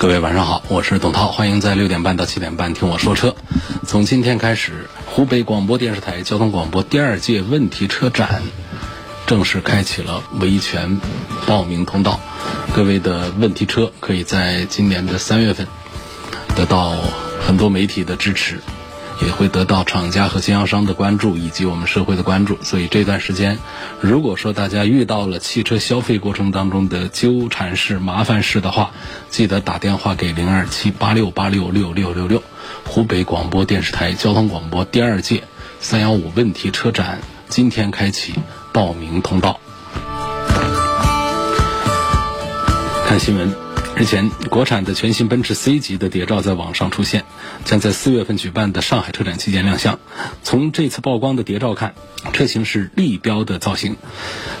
各位晚上好，我是董涛，欢迎在六点半到七点半听我说车。从今天开始，湖北广播电视台交通广播第二届问题车展正式开启了维权报名通道。各位的问题车可以在今年的三月份得到很多媒体的支持。也会得到厂家和经销商的关注，以及我们社会的关注。所以这段时间，如果说大家遇到了汽车消费过程当中的纠缠事、麻烦事的话，记得打电话给零二七八六八六六六六六。湖北广播电视台交通广播第二届三幺五问题车展今天开启报名通道。看新闻。日前，国产的全新奔驰 C 级的谍照在网上出现，将在四月份举办的上海车展期间亮相。从这次曝光的谍照看，车型是立标的造型，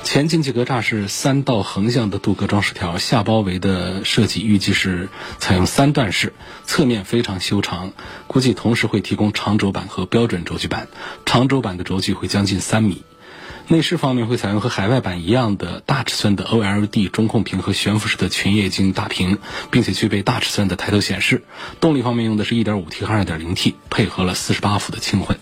前进气格栅是三道横向的镀铬装饰条，下包围的设计预计是采用三段式，侧面非常修长，估计同时会提供长轴版和标准轴距版，长轴版的轴距会将近三米。内饰方面会采用和海外版一样的大尺寸的 OLED 中控屏和悬浮式的全液晶大屏，并且具备大尺寸的抬头显示。动力方面用的是一点五 T 和二点零 T，配合了四十八伏的轻混。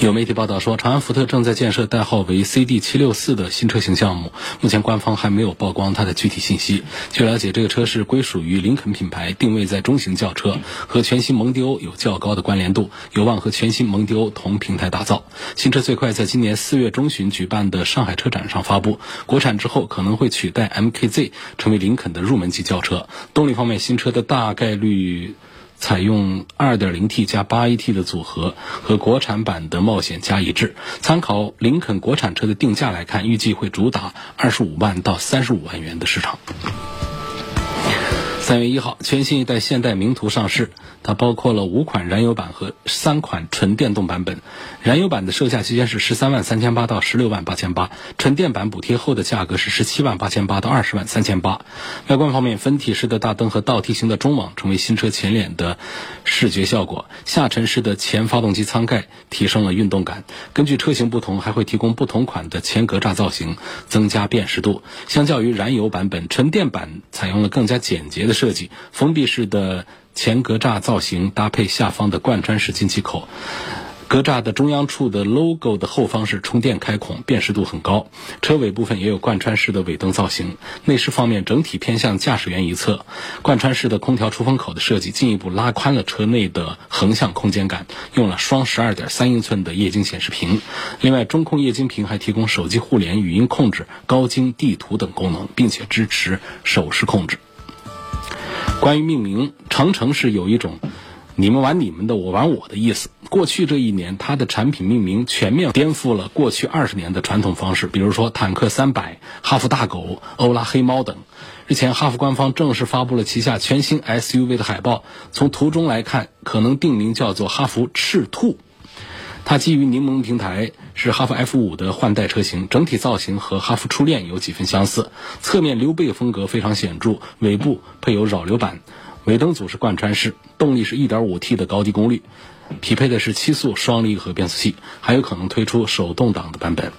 有媒体报道说，长安福特正在建设代号为 CD 七六四的新车型项目，目前官方还没有曝光它的具体信息。据了解，这个车是归属于林肯品牌，定位在中型轿车，和全新蒙迪欧有较高的关联度，有望和全新蒙迪欧同平台打造。新车最快在今年四月中旬举办的上海车展上发布，国产之后可能会取代 MKZ 成为林肯的入门级轿车。动力方面，新车的大概率。采用 2.0T 加 8AT 的组合，和国产版的冒险加一致。参考林肯国产车的定价来看，预计会主打25万到35万元的市场。三月一号，全新一代现代名图上市，它包括了五款燃油版和三款纯电动版本。燃油版的售价区间是十三万三千八到十六万八千八，纯电版补贴后的价格是十七万八千八到二十万三千八。外观方面，分体式的大灯和倒梯形的中网成为新车前脸的视觉效果，下沉式的前发动机舱盖提升了运动感。根据车型不同，还会提供不同款的前格栅造型，增加辨识度。相较于燃油版本，纯电版采用了更加简洁的。设计封闭式的前格栅造型，搭配下方的贯穿式进气口，格栅的中央处的 logo 的后方是充电开孔，辨识度很高。车尾部分也有贯穿式的尾灯造型。内饰方面整体偏向驾驶员一侧，贯穿式的空调出风口的设计进一步拉宽了车内的横向空间感。用了双十二点三英寸的液晶显示屏，另外中控液晶屏还提供手机互联、语音控制、高精地图等功能，并且支持手势控制。关于命名，长城是有一种“你们玩你们的，我玩我的”意思。过去这一年，它的产品命名全面颠覆了过去二十年的传统方式，比如说坦克三百、哈弗大狗、欧拉黑猫等。日前，哈弗官方正式发布了旗下全新 SUV 的海报，从图中来看，可能定名叫做哈弗赤兔。它基于柠檬平台，是哈弗 F 五的换代车型，整体造型和哈弗初恋有几分相似。侧面溜背风格非常显著，尾部配有扰流板，尾灯组是贯穿式，动力是 1.5T 的高低功率，匹配的是七速双离合变速器，还有可能推出手动挡的版本。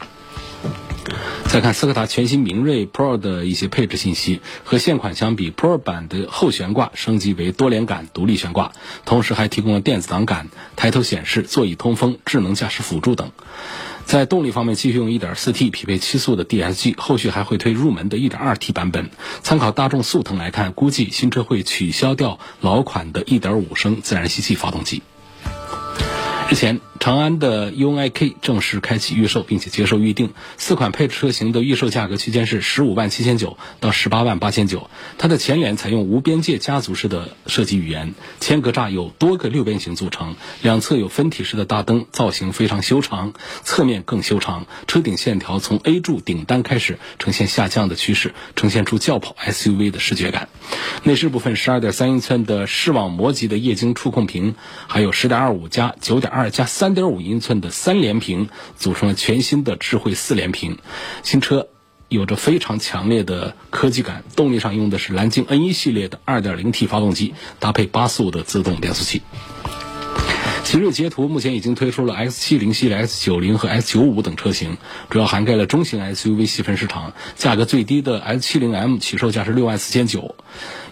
再看斯柯达全新明锐 Pro 的一些配置信息，和现款相比，Pro 版的后悬挂升级为多连杆独立悬挂，同时还提供了电子挡杆、抬头显示、座椅通风、智能驾驶辅助等。在动力方面，继续用 1.4T 匹配七速的 DSG，后续还会推入门的 1.2T 版本。参考大众速腾来看，估计新车会取消掉老款的1.5升自然吸气发动机。日前。长安的 UNI-K 正式开启预售，并且接受预定。四款配置车型的预售价格区间是十五万七千九到十八万八千九。它的前脸采用无边界家族式的设计语言，前格栅有多个六边形组成，两侧有分体式的大灯，造型非常修长，侧面更修长。车顶线条从 A 柱顶端开始呈现下降的趋势，呈现出轿跑 SUV 的视觉感。内饰部分，十二点三英寸的视网膜级的液晶触控屏，还有十点二五加九点二二加三点五英寸的三连屏，组成了全新的智慧四连屏。新车有着非常强烈的科技感，动力上用的是蓝鲸 N 一系列的二点零 T 发动机，搭配八速的自动变速器。奇瑞捷途目前已经推出了 X70 系列、X90 和 X95 等车型，主要涵盖了中型 SUV 细分市场。价格最低的 S70M 起售价是六万四千九。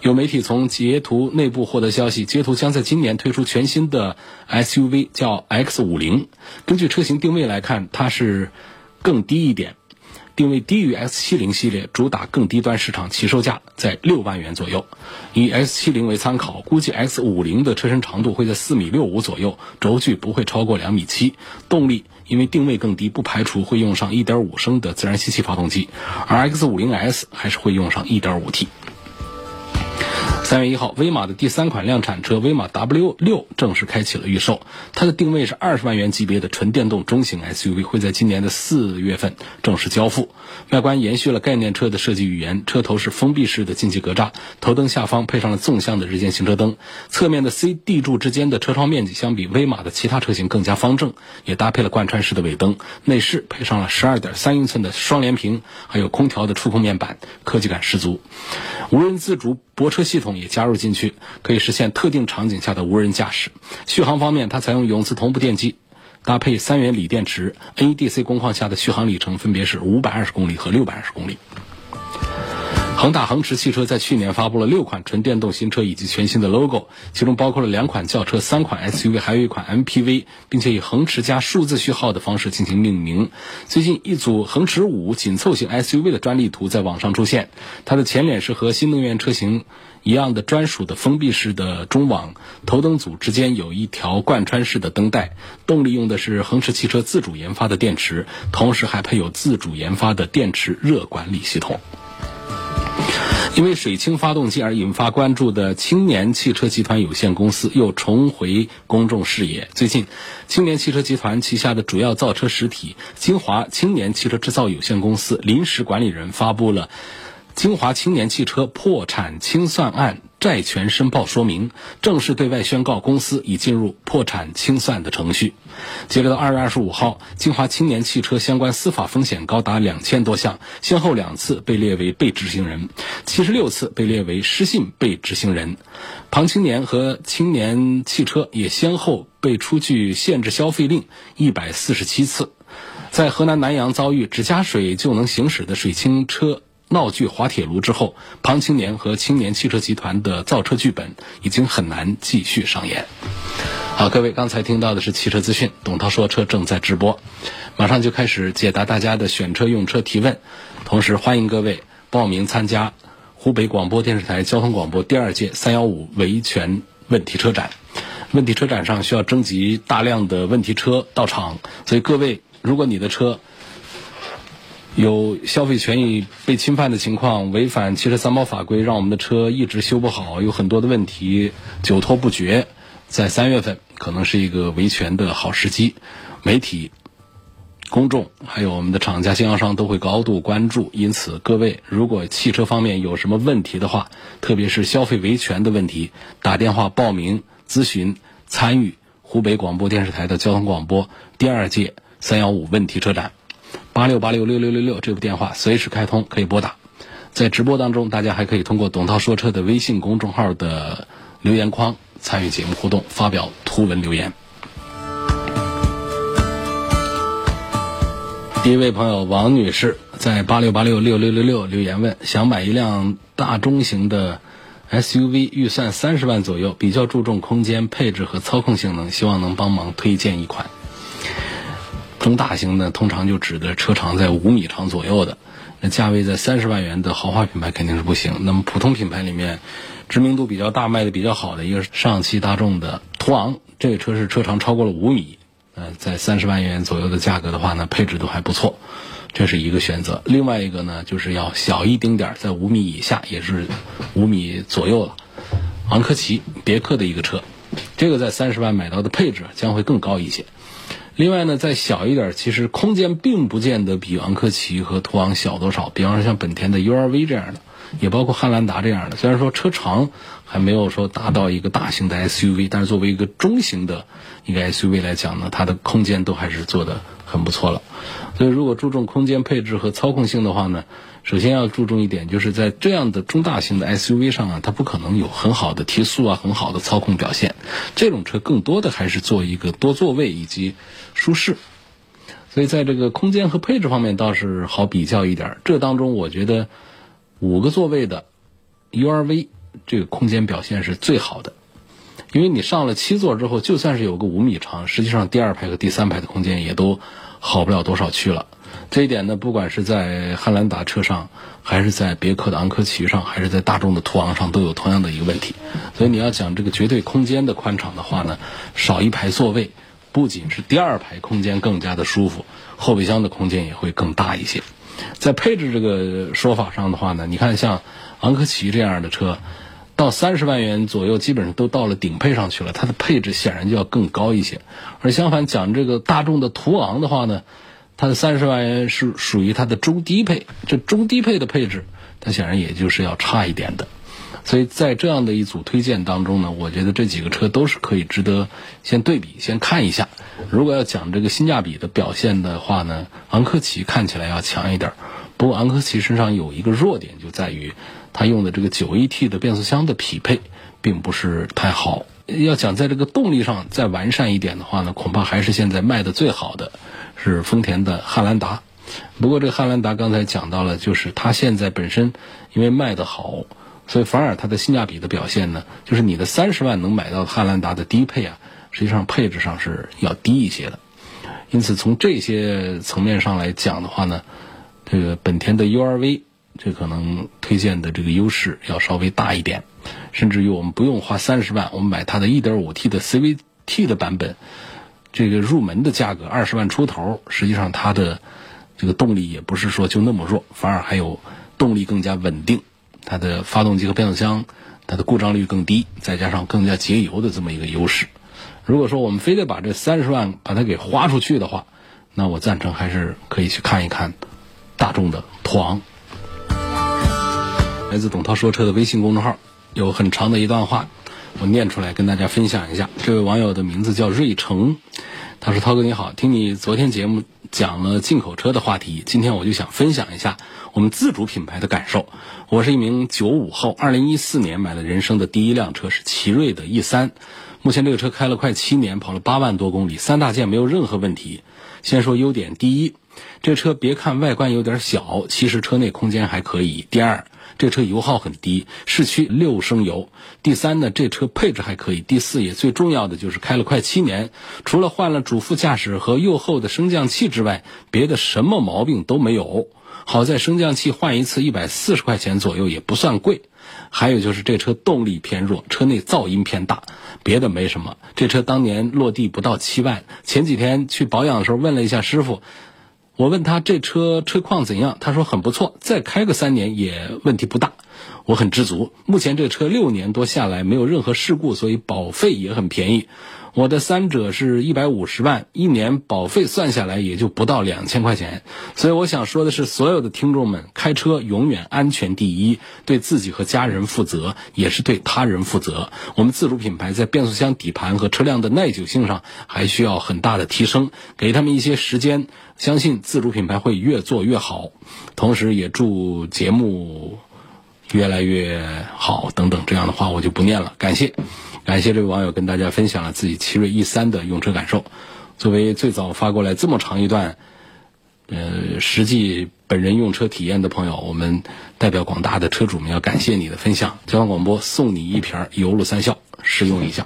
有媒体从捷途内部获得消息，捷途将在今年推出全新的 SUV，叫 X50。根据车型定位来看，它是更低一点。定位低于 S70 系列，主打更低端市场，起售价在六万元左右。以 S70 为参考，估计 X50 的车身长度会在四米六五左右，轴距不会超过两米七。动力因为定位更低，不排除会用上1.5升的自然吸气发动机，而 X50S 还是会用上 1.5T。三月一号，威马的第三款量产车威马 W 六正式开启了预售。它的定位是二十万元级别的纯电动中型 SUV，会在今年的四月份正式交付。外观延续了概念车的设计语言，车头是封闭式的进气格栅，头灯下方配上了纵向的日间行车灯。侧面的 C、D 柱之间的车窗面积相比威马的其他车型更加方正，也搭配了贯穿式的尾灯。内饰配上了十二点三英寸的双联屏，还有空调的触控面板，科技感十足。无人自主泊车系统也加入进去，可以实现特定场景下的无人驾驶。续航方面，它采用永磁同步电机，搭配三元锂电池，NEDC 工况下的续航里程分别是五百二十公里和六百二十公里。恒大恒驰汽车在去年发布了六款纯电动新车以及全新的 logo，其中包括了两款轿车、三款 SUV，还有一款 MPV，并且以恒驰加数字序号的方式进行命名。最近一组恒驰五紧凑型 SUV 的专利图在网上出现，它的前脸是和新能源车型一样的专属的封闭式的中网，头灯组之间有一条贯穿式的灯带，动力用的是恒驰汽车自主研发的电池，同时还配有自主研发的电池热管理系统。因为水氢发动机而引发关注的青年汽车集团有限公司又重回公众视野。最近，青年汽车集团旗下的主要造车实体金华青年汽车制造有限公司临时管理人发布了金华青年汽车破产清算案。债权申报说明正式对外宣告，公司已进入破产清算的程序。截止到二月二十五号，金华青年汽车相关司法风险高达两千多项，先后两次被列为被执行人，七十六次被列为失信被执行人。庞青年和青年汽车也先后被出具限制消费令一百四十七次。在河南南阳遭遇只加水就能行驶的水清车。闹剧滑铁卢之后，庞青年和青年汽车集团的造车剧本已经很难继续上演。好，各位刚才听到的是汽车资讯，董涛说车正在直播，马上就开始解答大家的选车用车提问，同时欢迎各位报名参加湖北广播电视台交通广播第二届三幺五维权问题车展。问题车展上需要征集大量的问题车到场，所以各位，如果你的车，有消费权益被侵犯的情况，违反汽车三包法规，让我们的车一直修不好，有很多的问题久拖不决，在三月份可能是一个维权的好时机。媒体、公众还有我们的厂家经销商都会高度关注。因此，各位如果汽车方面有什么问题的话，特别是消费维权的问题，打电话报名咨询参与湖北广播电视台的交通广播第二届三幺五问题车展。八六八六六六六六这部电话随时开通，可以拨打。在直播当中，大家还可以通过“董涛说车”的微信公众号的留言框参与节目互动，发表图文留言。第一位朋友王女士在八六八六六六六六留言问：想买一辆大中型的 SUV，预算三十万左右，比较注重空间、配置和操控性能，希望能帮忙推荐一款。中大型的通常就指的车长在五米长左右的，那价位在三十万元的豪华品牌肯定是不行。那么普通品牌里面，知名度比较大、卖的比较好的一个是上汽大众的途昂，这个车是车长超过了五米，呃，在三十万元左右的价格的话呢，配置都还不错，这是一个选择。另外一个呢，就是要小一丁点儿，在五米以下，也是五米左右了。昂科旗，别克的一个车，这个在三十万买到的配置将会更高一些。另外呢，再小一点，其实空间并不见得比昂科旗和途昂小多少。比方说像本田的 URV 这样的，也包括汉兰达这样的。虽然说车长还没有说达到一个大型的 SUV，但是作为一个中型的一个 SUV 来讲呢，它的空间都还是做的很不错了。所以，如果注重空间配置和操控性的话呢，首先要注重一点，就是在这样的中大型的 SUV 上啊，它不可能有很好的提速啊，很好的操控表现。这种车更多的还是做一个多座位以及舒适。所以，在这个空间和配置方面倒是好比较一点。这当中，我觉得五个座位的 URV 这个空间表现是最好的，因为你上了七座之后，就算是有个五米长，实际上第二排和第三排的空间也都好不了多少去了。这一点呢，不管是在汉兰达车上，还是在别克的昂科旗上，还是在大众的途昂上，都有同样的一个问题。所以你要讲这个绝对空间的宽敞的话呢，少一排座位。不仅是第二排空间更加的舒服，后备箱的空间也会更大一些。在配置这个说法上的话呢，你看像昂科旗这样的车，到三十万元左右，基本上都到了顶配上去了，它的配置显然就要更高一些。而相反讲这个大众的途昂的话呢，它的三十万元是属于它的中低配，这中低配的配置，它显然也就是要差一点的。所以在这样的一组推荐当中呢，我觉得这几个车都是可以值得先对比、先看一下。如果要讲这个性价比的表现的话呢，昂科旗看起来要强一点。不过昂科旗身上有一个弱点，就在于它用的这个 9AT 的变速箱的匹配并不是太好。要讲在这个动力上再完善一点的话呢，恐怕还是现在卖的最好的是丰田的汉兰达。不过这个汉兰达刚才讲到了，就是它现在本身因为卖的好。所以反而它的性价比的表现呢，就是你的三十万能买到汉兰达的低配啊，实际上配置上是要低一些的。因此从这些层面上来讲的话呢，这个本田的 URV 这可能推荐的这个优势要稍微大一点。甚至于我们不用花三十万，我们买它的 1.5T 的 CVT 的版本，这个入门的价格二十万出头，实际上它的这个动力也不是说就那么弱，反而还有动力更加稳定。它的发动机和变速箱，它的故障率更低，再加上更加节油的这么一个优势。如果说我们非得把这三十万把它给花出去的话，那我赞成还是可以去看一看大众的途昂。来自董涛说车的微信公众号有很长的一段话，我念出来跟大家分享一下。这位网友的名字叫瑞成，他说：“涛哥你好，听你昨天节目讲了进口车的话题，今天我就想分享一下。”我们自主品牌的感受，我是一名九五后，二零一四年买了人生的第一辆车是奇瑞的 E 三，目前这个车开了快七年，跑了八万多公里，三大件没有任何问题。先说优点，第一，这车别看外观有点小，其实车内空间还可以。第二，这车油耗很低，市区六升油。第三呢，这车配置还可以。第四也最重要的就是开了快七年，除了换了主副驾驶和右后的升降器之外，别的什么毛病都没有。好在升降器换一次一百四十块钱左右也不算贵，还有就是这车动力偏弱，车内噪音偏大，别的没什么。这车当年落地不到七万，前几天去保养的时候问了一下师傅，我问他这车车况怎样，他说很不错，再开个三年也问题不大，我很知足。目前这车六年多下来没有任何事故，所以保费也很便宜。我的三者是一百五十万，一年保费算下来也就不到两千块钱，所以我想说的是，所有的听众们，开车永远安全第一，对自己和家人负责，也是对他人负责。我们自主品牌在变速箱底盘和车辆的耐久性上还需要很大的提升，给他们一些时间，相信自主品牌会越做越好。同时也祝节目越来越好，等等这样的话我就不念了，感谢。感谢这位网友跟大家分享了自己奇瑞 E 三的用车感受。作为最早发过来这么长一段，呃，实际本人用车体验的朋友，我们代表广大的车主们要感谢你的分享。交通广播送你一瓶油路三效，试用一下。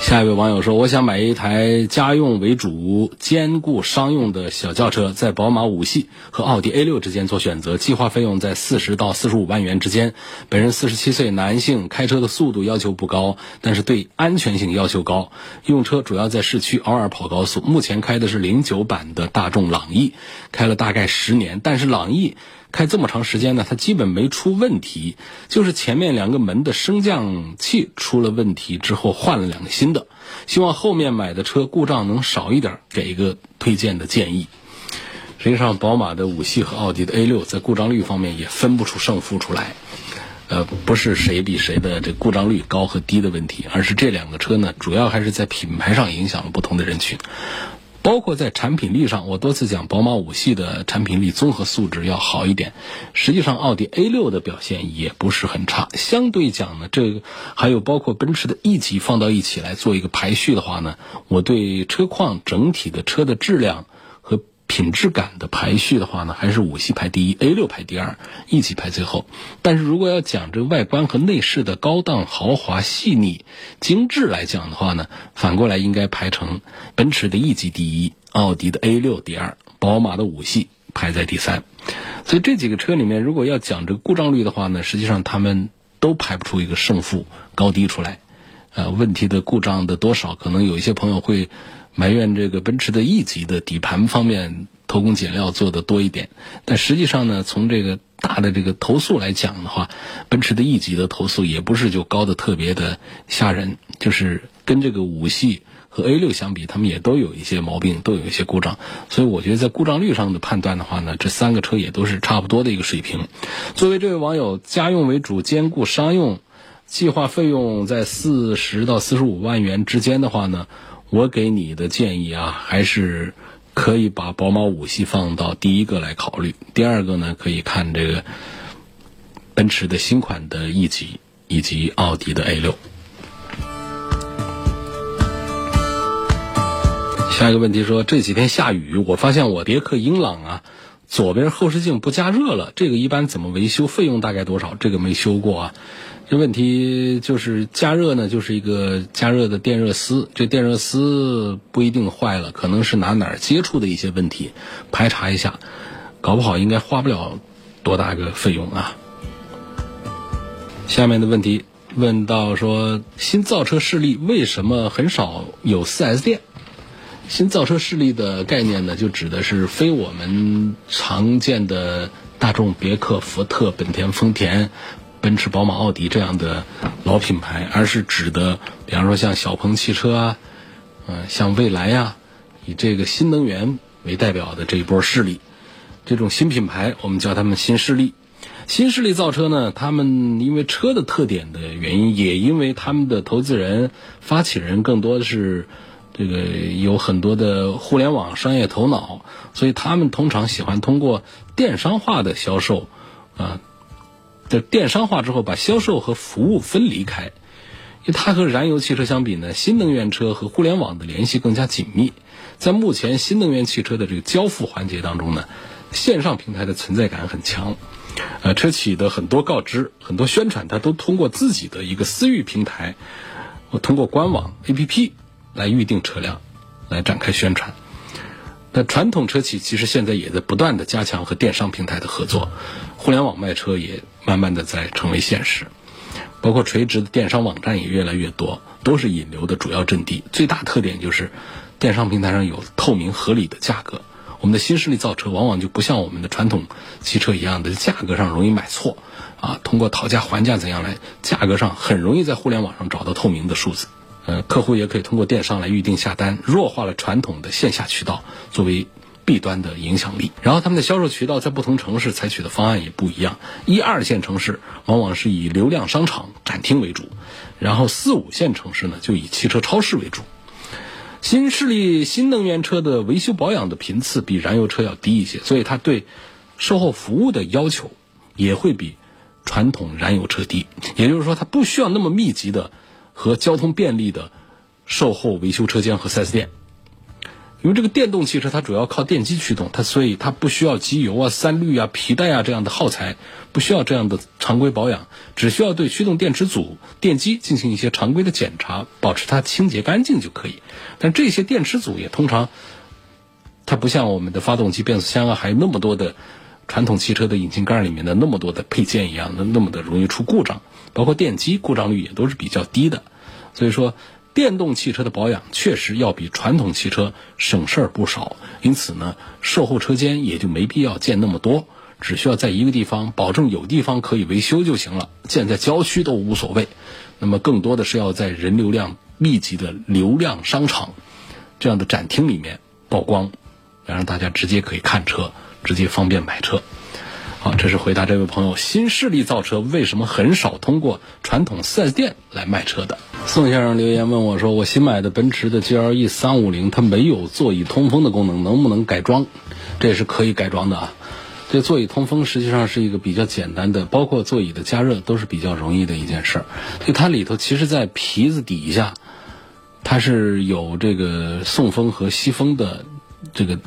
下一位网友说：“我想买一台家用为主、兼顾商用的小轿车，在宝马五系和奥迪 A 六之间做选择，计划费用在四十到四十五万元之间。本人四十七岁，男性，开车的速度要求不高，但是对安全性要求高。用车主要在市区，偶尔跑高速。目前开的是零九版的大众朗逸，开了大概十年，但是朗逸。”开这么长时间呢，它基本没出问题，就是前面两个门的升降器出了问题之后换了两个新的。希望后面买的车故障能少一点，给一个推荐的建议。实际上，宝马的五系和奥迪的 A 六在故障率方面也分不出胜负出来。呃，不是谁比谁的这故障率高和低的问题，而是这两个车呢，主要还是在品牌上影响了不同的人群。包括在产品力上，我多次讲，宝马五系的产品力综合素质要好一点。实际上，奥迪 A 六的表现也不是很差。相对讲呢，这还有包括奔驰的 E 级放到一起来做一个排序的话呢，我对车况整体的车的质量。品质感的排序的话呢，还是五系排第一，A 六排第二，E 级排最后。但是如果要讲这外观和内饰的高档、豪华、细腻、精致来讲的话呢，反过来应该排成奔驰的 E 级第一，奥迪的 A 六第二，宝马的五系排在第三。所以这几个车里面，如果要讲这个故障率的话呢，实际上他们都排不出一个胜负高低出来。呃，问题的故障的多少，可能有一些朋友会。埋怨这个奔驰的 E 级的底盘方面偷工减料做的多一点，但实际上呢，从这个大的这个投诉来讲的话，奔驰的 E 级的投诉也不是就高的特别的吓人，就是跟这个五系和 A 六相比，他们也都有一些毛病，都有一些故障。所以我觉得在故障率上的判断的话呢，这三个车也都是差不多的一个水平。作为这位网友，家用为主兼顾商用，计划费用在四十到四十五万元之间的话呢？我给你的建议啊，还是可以把宝马五系放到第一个来考虑。第二个呢，可以看这个奔驰的新款的 E 级以及奥迪的 A 六。下一个问题说，这几天下雨，我发现我别克英朗啊，左边后视镜不加热了，这个一般怎么维修？费用大概多少？这个没修过啊。这问题就是加热呢，就是一个加热的电热丝，这电热丝不一定坏了，可能是哪哪儿接触的一些问题，排查一下，搞不好应该花不了多大个费用啊。下面的问题问到说，新造车势力为什么很少有 4S 店？新造车势力的概念呢，就指的是非我们常见的大众、别克、福特、本田、丰田。奔驰、宝马、奥迪这样的老品牌，而是指的，比方说像小鹏汽车啊，嗯，像蔚来呀，以这个新能源为代表的这一波势力，这种新品牌，我们叫他们新势力。新势力造车呢，他们因为车的特点的原因，也因为他们的投资人、发起人更多的是这个有很多的互联网商业头脑，所以他们通常喜欢通过电商化的销售，啊。在电商化之后，把销售和服务分离开，因为它和燃油汽车相比呢，新能源车和互联网的联系更加紧密。在目前新能源汽车的这个交付环节当中呢，线上平台的存在感很强。呃，车企的很多告知、很多宣传，它都通过自己的一个私域平台，我通过官网 APP 来预定车辆，来展开宣传。那传统车企其实现在也在不断的加强和电商平台的合作，互联网卖车也。慢慢的在成为现实，包括垂直的电商网站也越来越多，都是引流的主要阵地。最大特点就是，电商平台上有透明合理的价格。我们的新势力造车往往就不像我们的传统汽车一样的价格上容易买错，啊，通过讨价还价怎样来，价格上很容易在互联网上找到透明的数字。呃，客户也可以通过电商来预定下单，弱化了传统的线下渠道作为。弊端的影响力，然后他们的销售渠道在不同城市采取的方案也不一样。一二线城市往往是以流量商场展厅为主，然后四五线城市呢就以汽车超市为主。新势力新能源车的维修保养的频次比燃油车要低一些，所以它对售后服务的要求也会比传统燃油车低。也就是说，它不需要那么密集的和交通便利的售后维修车间和 4S 店。因为这个电动汽车它主要靠电机驱动，它所以它不需要机油啊、三滤啊、皮带啊这样的耗材，不需要这样的常规保养，只需要对驱动电池组、电机进行一些常规的检查，保持它清洁干净就可以。但这些电池组也通常，它不像我们的发动机、变速箱啊，还有那么多的传统汽车的引擎盖里面的那么多的配件一样的那么的容易出故障，包括电机故障率也都是比较低的，所以说。电动汽车的保养确实要比传统汽车省事儿不少，因此呢，售后车间也就没必要建那么多，只需要在一个地方保证有地方可以维修就行了，建在郊区都无所谓。那么更多的是要在人流量密集的流量商场这样的展厅里面曝光，让大家直接可以看车，直接方便买车。好，这是回答这位朋友，新势力造车为什么很少通过传统 4S 店来卖车的？宋先生留言问我说，我新买的奔驰的 GLE 350，它没有座椅通风的功能，能不能改装？这也是可以改装的啊。这座椅通风实际上是一个比较简单的，包括座椅的加热都是比较容易的一件事儿。就它里头其实，在皮子底下，它是有这个送风和吸风的这个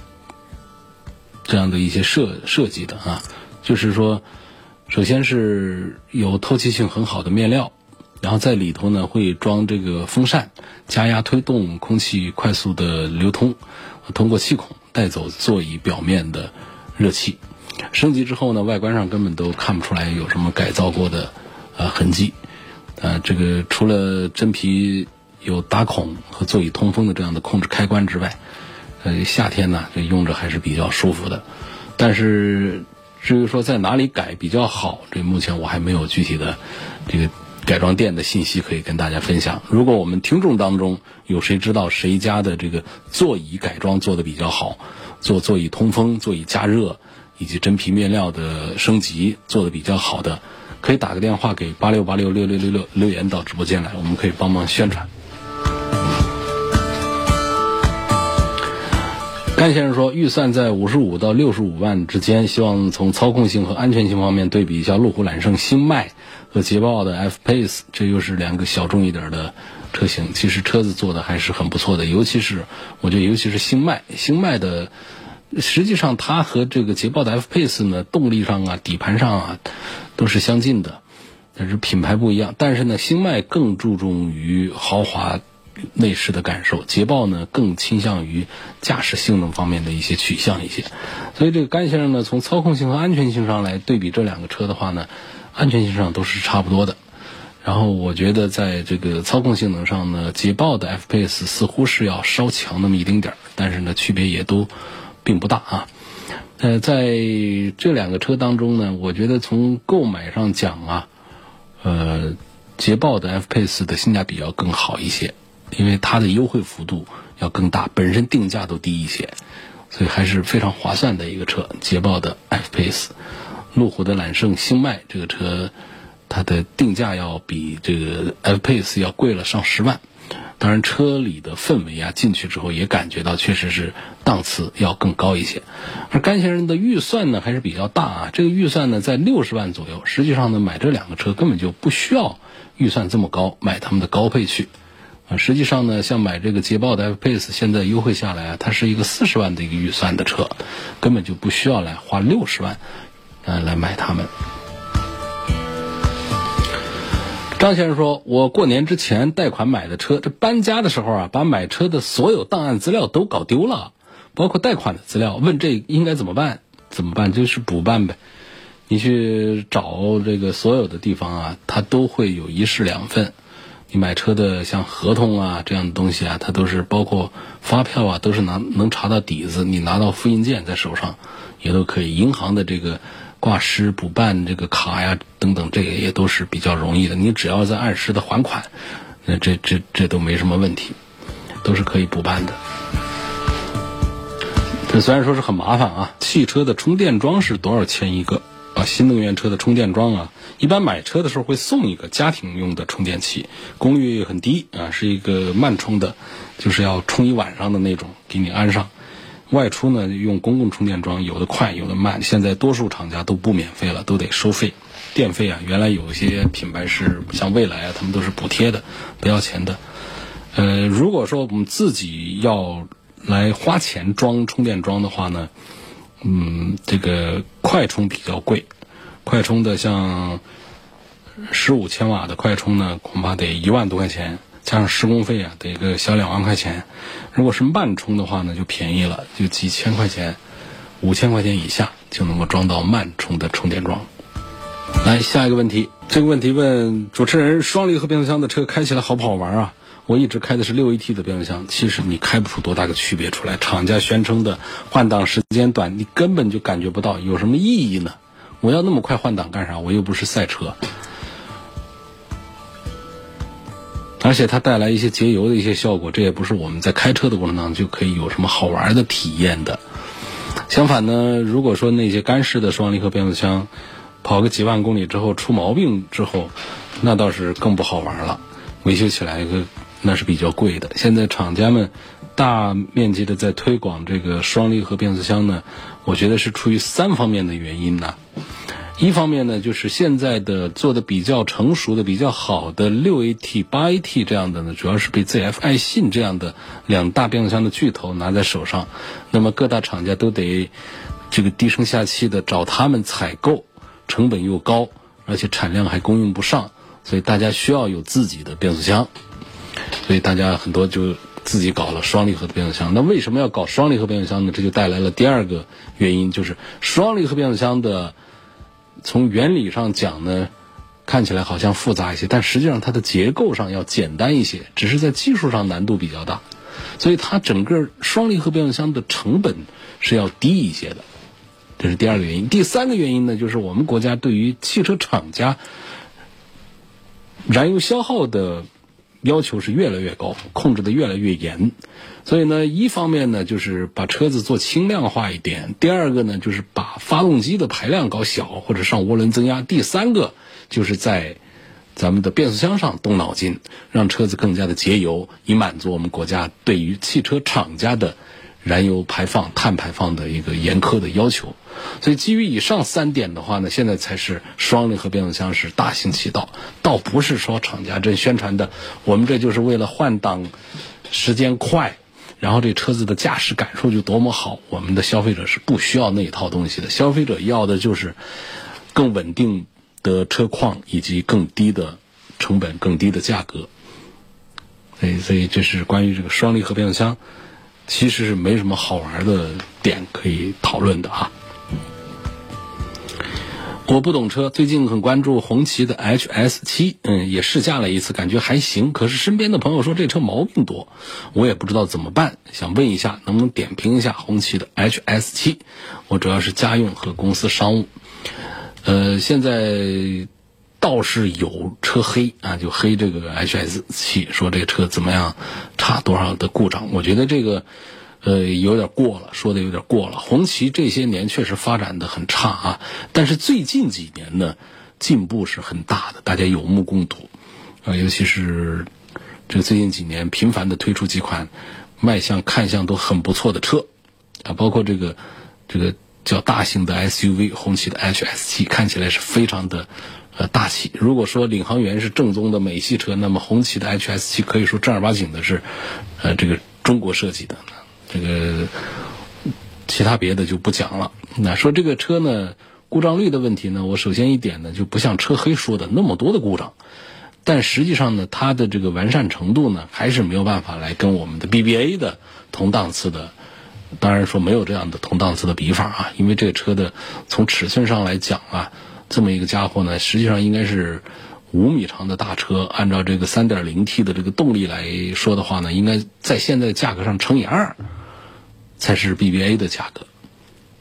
这样的一些设设计的啊。就是说，首先是有透气性很好的面料，然后在里头呢会装这个风扇，加压推动空气快速的流通，通过气孔带走座椅表面的热气。升级之后呢，外观上根本都看不出来有什么改造过的呃痕迹。呃，这个除了真皮有打孔和座椅通风的这样的控制开关之外，呃，夏天呢这用着还是比较舒服的，但是。至于说在哪里改比较好，这目前我还没有具体的这个改装店的信息可以跟大家分享。如果我们听众当中有谁知道谁家的这个座椅改装做的比较好，做座椅通风、座椅加热以及真皮面料的升级做的比较好的，可以打个电话给八六八六六六六六留言到直播间来，我们可以帮忙宣传。甘先生说，预算在五十五到六十五万之间，希望从操控性和安全性方面对比一下路虎揽胜星脉和捷豹的 F Pace，这又是两个小众一点的车型。其实车子做的还是很不错的，尤其是我觉得，尤其是星脉，星脉的实际上它和这个捷豹的 F Pace 呢，动力上啊、底盘上啊都是相近的，但是品牌不一样。但是呢，星脉更注重于豪华。内饰的感受，捷豹呢更倾向于驾驶性能方面的一些取向一些，所以这个甘先生呢，从操控性和安全性上来对比这两个车的话呢，安全性上都是差不多的。然后我觉得在这个操控性能上呢，捷豹的 F Pace 似乎是要稍强那么一丁点儿，但是呢区别也都并不大啊。呃，在这两个车当中呢，我觉得从购买上讲啊，呃，捷豹的 F Pace 的性价比要更好一些。因为它的优惠幅度要更大，本身定价都低一些，所以还是非常划算的一个车。捷豹的 F Pace，路虎的揽胜星脉这个车，它的定价要比这个 F Pace 要贵了上十万。当然，车里的氛围啊，进去之后也感觉到确实是档次要更高一些。而甘先生的预算呢还是比较大啊，这个预算呢在六十万左右。实际上呢，买这两个车根本就不需要预算这么高，买他们的高配去。实际上呢，像买这个捷豹的 F Pace，现在优惠下来啊，它是一个四十万的一个预算的车，根本就不需要来花六十万，嗯，来买它们。张先生说：“我过年之前贷款买的车，这搬家的时候啊，把买车的所有档案资料都搞丢了，包括贷款的资料。问这应该怎么办？怎么办？就是补办呗。你去找这个所有的地方啊，它都会有一式两份。”你买车的像合同啊这样的东西啊，它都是包括发票啊，都是拿能查到底子。你拿到复印件在手上，也都可以。银行的这个挂失补办这个卡呀等等，这个也都是比较容易的。你只要在按时的还款，那这这这都没什么问题，都是可以补办的。这虽然说是很麻烦啊，汽车的充电桩是多少钱一个？新能源车的充电桩啊，一般买车的时候会送一个家庭用的充电器，功率很低啊，是一个慢充的，就是要充一晚上的那种，给你安上。外出呢用公共充电桩，有的快，有的慢。现在多数厂家都不免费了，都得收费，电费啊，原来有一些品牌是像蔚来啊，他们都是补贴的，不要钱的。呃，如果说我们自己要来花钱装充电桩的话呢？嗯，这个快充比较贵，快充的像十五千瓦的快充呢，恐怕得一万多块钱，加上施工费啊，得个小两万块钱。如果是慢充的话呢，就便宜了，就几千块钱，五千块钱以下就能够装到慢充的充电桩。来下一个问题，这个问题问主持人：双离合变速箱的车开起来好不好玩啊？我一直开的是六 AT 的变速箱，其实你开不出多大个区别出来。厂家宣称的换挡时间短，你根本就感觉不到，有什么意义呢？我要那么快换挡干啥？我又不是赛车。而且它带来一些节油的一些效果，这也不是我们在开车的过程当中就可以有什么好玩的体验的。相反呢，如果说那些干式的双离合变速箱，跑个几万公里之后出毛病之后，那倒是更不好玩了，维修起来个那是比较贵的。现在厂家们大面积的在推广这个双离合变速箱呢，我觉得是出于三方面的原因呢。一方面呢，就是现在的做的比较成熟的、比较好的六 AT、八 AT 这样的呢，主要是被 ZF、爱信这样的两大变速箱的巨头拿在手上，那么各大厂家都得这个低声下气的找他们采购，成本又高，而且产量还供应不上，所以大家需要有自己的变速箱，所以大家很多就自己搞了双离合的变速箱。那为什么要搞双离合变速箱呢？这就带来了第二个原因，就是双离合变速箱的。从原理上讲呢，看起来好像复杂一些，但实际上它的结构上要简单一些，只是在技术上难度比较大，所以它整个双离合变速箱的成本是要低一些的，这是第二个原因。第三个原因呢，就是我们国家对于汽车厂家燃油消耗的。要求是越来越高，控制的越来越严，所以呢，一方面呢就是把车子做轻量化一点，第二个呢就是把发动机的排量搞小或者上涡轮增压，第三个就是在咱们的变速箱上动脑筋，让车子更加的节油，以满足我们国家对于汽车厂家的。燃油排放、碳排放的一个严苛的要求，所以基于以上三点的话呢，现在才是双离合变速箱是大行其道，倒不是说厂家这宣传的，我们这就是为了换挡时间快，然后这车子的驾驶感受就多么好。我们的消费者是不需要那一套东西的，消费者要的就是更稳定的车况以及更低的成本、更低的价格。所以，所以这是关于这个双离合变速箱。其实是没什么好玩的点可以讨论的哈。我不懂车，最近很关注红旗的 HS 七，嗯，也试驾了一次，感觉还行。可是身边的朋友说这车毛病多，我也不知道怎么办，想问一下能不能点评一下红旗的 HS 七？我主要是家用和公司商务。呃，现在。倒是有车黑啊，就黑这个 HS 七，说这个车怎么样，差多少的故障？我觉得这个，呃，有点过了，说的有点过了。红旗这些年确实发展的很差啊，但是最近几年呢，进步是很大的，大家有目共睹啊。尤其是这最近几年频繁的推出几款卖相看相都很不错的车啊，包括这个这个叫大型的 SUV 红旗的 HS 七，看起来是非常的。大气。如果说领航员是正宗的美系车，那么红旗的 HS 七可以说正儿八经的是，呃，这个中国设计的。这个其他别的就不讲了。那说这个车呢，故障率的问题呢，我首先一点呢，就不像车黑说的那么多的故障，但实际上呢，它的这个完善程度呢，还是没有办法来跟我们的 BBA 的同档次的。当然说没有这样的同档次的比法啊，因为这个车的从尺寸上来讲啊。这么一个家伙呢，实际上应该是五米长的大车。按照这个三点零 T 的这个动力来说的话呢，应该在现在价格上乘以二，才是 BBA 的价格。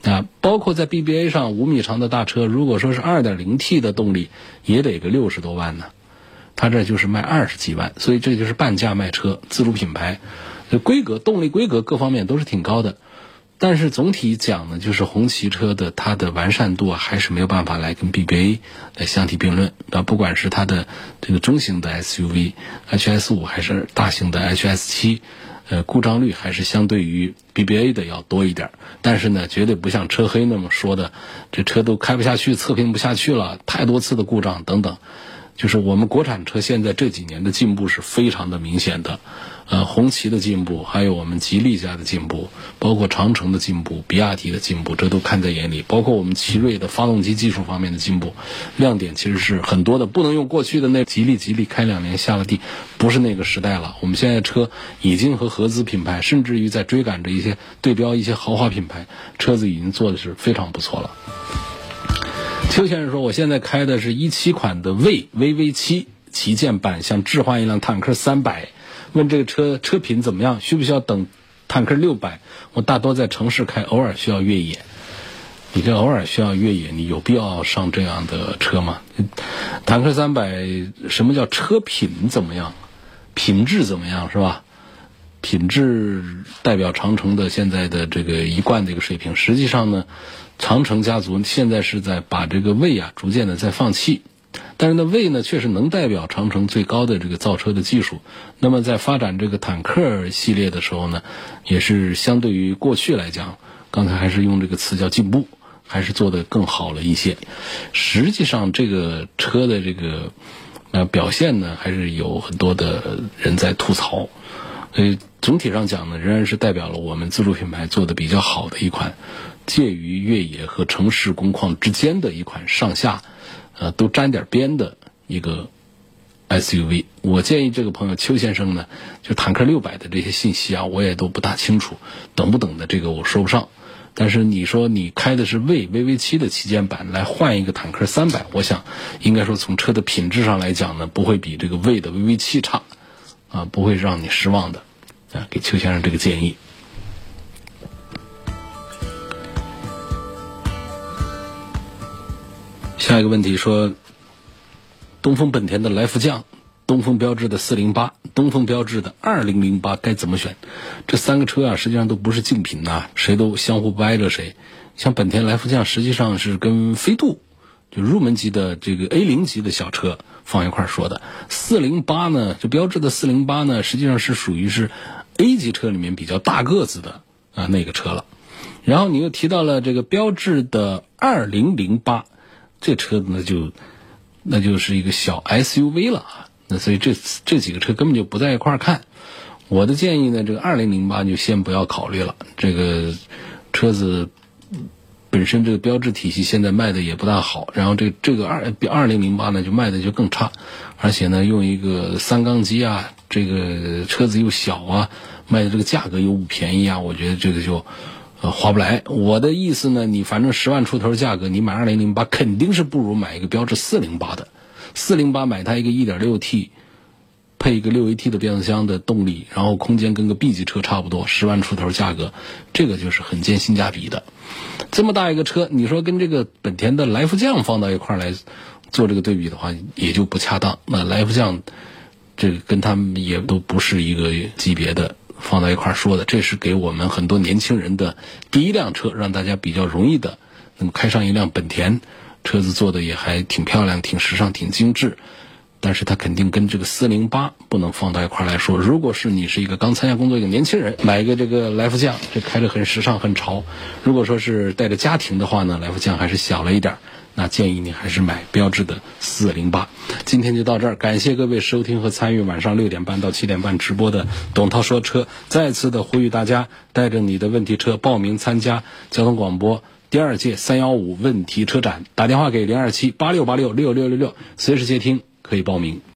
啊，包括在 BBA 上五米长的大车，如果说是二点零 T 的动力，也得个六十多万呢。它这就是卖二十几万，所以这就是半价卖车，自主品牌，规格、动力规格各方面都是挺高的。但是总体讲呢，就是红旗车的它的完善度还是没有办法来跟 BBA 来相提并论啊。不管是它的这个中型的 SUV HS 五，还是大型的 HS 七，呃，故障率还是相对于 BBA 的要多一点。但是呢，绝对不像车黑那么说的，这车都开不下去，测评不下去了，太多次的故障等等。就是我们国产车现在这几年的进步是非常的明显的。呃，红旗的进步，还有我们吉利家的进步，包括长城的进步、比亚迪的进步，这都看在眼里。包括我们奇瑞的发动机技术方面的进步，亮点其实是很多的。不能用过去的那吉利，吉利开两年下了地，不是那个时代了。我们现在车已经和合资品牌，甚至于在追赶着一些对标一些豪华品牌，车子已经做的是非常不错了。邱先生说，我现在开的是一七款的魏 VV 七旗舰版，想置换一辆坦克三百。问这个车车品怎么样？需不需要等坦克六百？我大多在城市开，偶尔需要越野。你这偶尔需要越野，你有必要上这样的车吗？坦克三百，什么叫车品怎么样？品质怎么样是吧？品质代表长城的现在的这个一贯的一个水平。实际上呢，长城家族现在是在把这个魏啊逐渐的在放弃。但是呢，魏呢确实能代表长城最高的这个造车的技术。那么在发展这个坦克系列的时候呢，也是相对于过去来讲，刚才还是用这个词叫进步，还是做的更好了一些。实际上，这个车的这个呃表现呢，还是有很多的人在吐槽。所以总体上讲呢，仍然是代表了我们自主品牌做的比较好的一款，介于越野和城市工况之间的一款上下，呃，都沾点边的一个 SUV。我建议这个朋友邱先生呢，就坦克六百的这些信息啊，我也都不大清楚，等不等的这个我说不上。但是你说你开的是魏 VV 七的旗舰版来换一个坦克三百，我想应该说从车的品质上来讲呢，不会比这个魏的 VV 七差。啊，不会让你失望的，啊，给邱先生这个建议。下一个问题说，东风本田的来福将、东风标致的四零八、东风标致的二零零八该怎么选？这三个车啊，实际上都不是竞品呐，谁都相互掰着谁。像本田来福将，实际上是跟飞度。就入门级的这个 A 零级的小车放一块说的，四零八呢，就标致的四零八呢，实际上是属于是 A 级车里面比较大个子的啊那个车了。然后你又提到了这个标致的二零零八，这车呢就那就是一个小 SUV 了啊。那所以这这几个车根本就不在一块儿看。我的建议呢，这个二零零八就先不要考虑了，这个车子。本身这个标志体系现在卖的也不大好，然后这这个二比二零零八呢就卖的就更差，而且呢用一个三缸机啊，这个车子又小啊，卖的这个价格又不便宜啊，我觉得这个就呃划不来。我的意思呢，你反正十万出头价格，你买二零零八肯定是不如买一个标致四零八的，四零八买它一个一点六 T。配一个六 AT 的变速箱的动力，然后空间跟个 B 级车差不多，十万出头价格，这个就是很见性价比的。这么大一个车，你说跟这个本田的来福将放到一块来做这个对比的话，也就不恰当。那来福将这个跟他们也都不是一个级别的，放到一块说的，这是给我们很多年轻人的第一辆车，让大家比较容易的能开上一辆本田车子，做的也还挺漂亮、挺时尚、挺精致。但是它肯定跟这个四零八不能放到一块来说。如果是你是一个刚参加工作一个年轻人，买一个这个来福将，这开着很时尚很潮。如果说是带着家庭的话呢，来福将还是小了一点，那建议你还是买标致的四零八。今天就到这儿，感谢各位收听和参与晚上六点半到七点半直播的董涛说车。再次的呼吁大家带着你的问题车报名参加交通广播第二届三幺五问题车展，打电话给零二七八六八六六六六六，随时接听。可以报名。